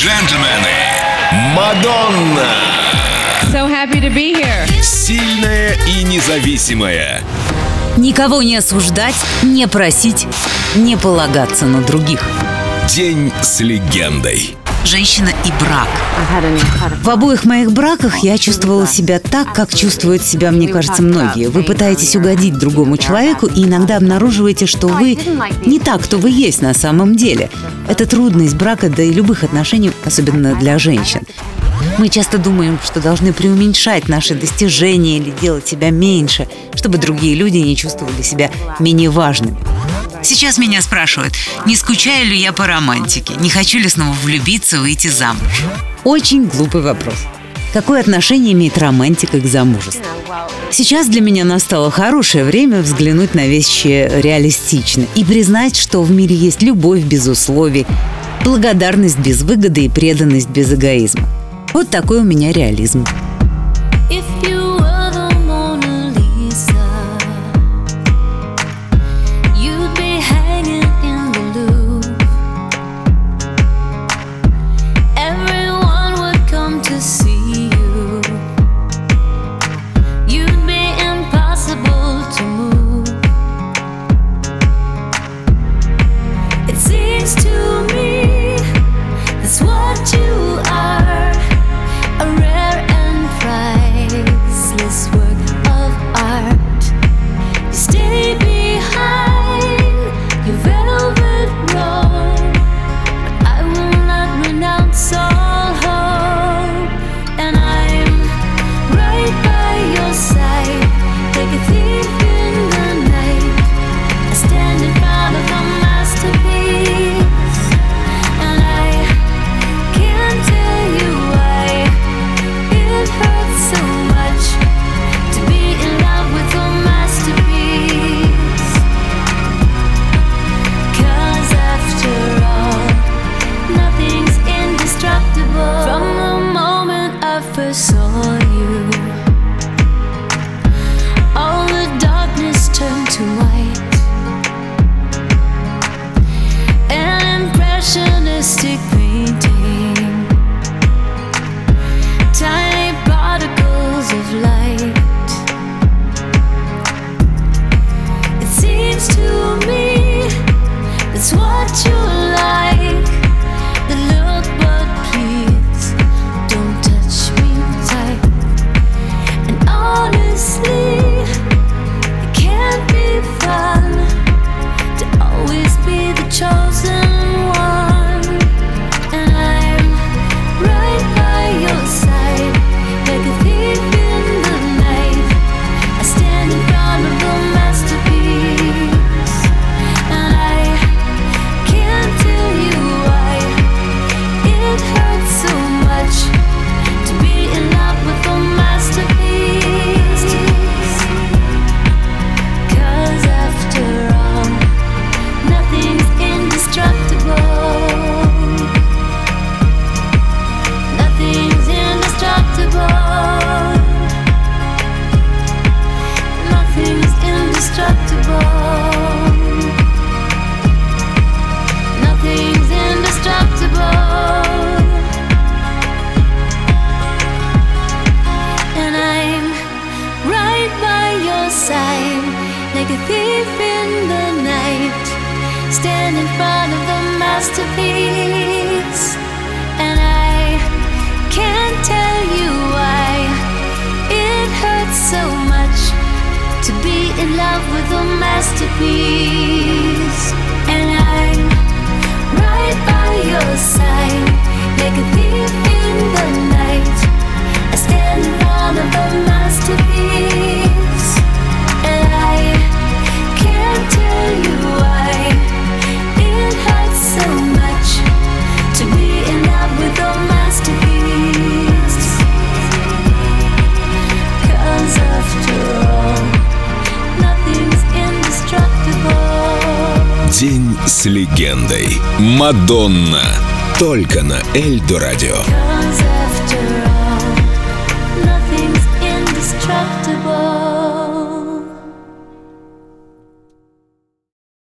джентльмены, Мадонна! So happy to be here. Сильная и независимая. Никого не осуждать, не просить, не полагаться на других. День с легендой. Женщина и брак. В обоих моих браках я чувствовала себя так, как чувствуют себя, мне кажется, многие. Вы пытаетесь угодить другому человеку и иногда обнаруживаете, что вы не так, кто вы есть на самом деле. Это трудность брака, да и любых отношений, особенно для женщин. Мы часто думаем, что должны преуменьшать наши достижения или делать себя меньше, чтобы другие люди не чувствовали себя менее важными. Сейчас меня спрашивают, не скучаю ли я по романтике, не хочу ли снова влюбиться, выйти замуж. Очень глупый вопрос. Какое отношение имеет романтика к замужеству? Сейчас для меня настало хорошее время взглянуть на вещи реалистично и признать, что в мире есть любовь без условий, благодарность без выгоды и преданность без эгоизма. Вот такой у меня реализм. If you to move. Side, like a thief in the night. Stand in front of the masterpiece. And I can't tell you why it hurts so much to be in love with a masterpiece. День с легендой. Мадонна. Только на Эльдо радио. nothing's indestructible.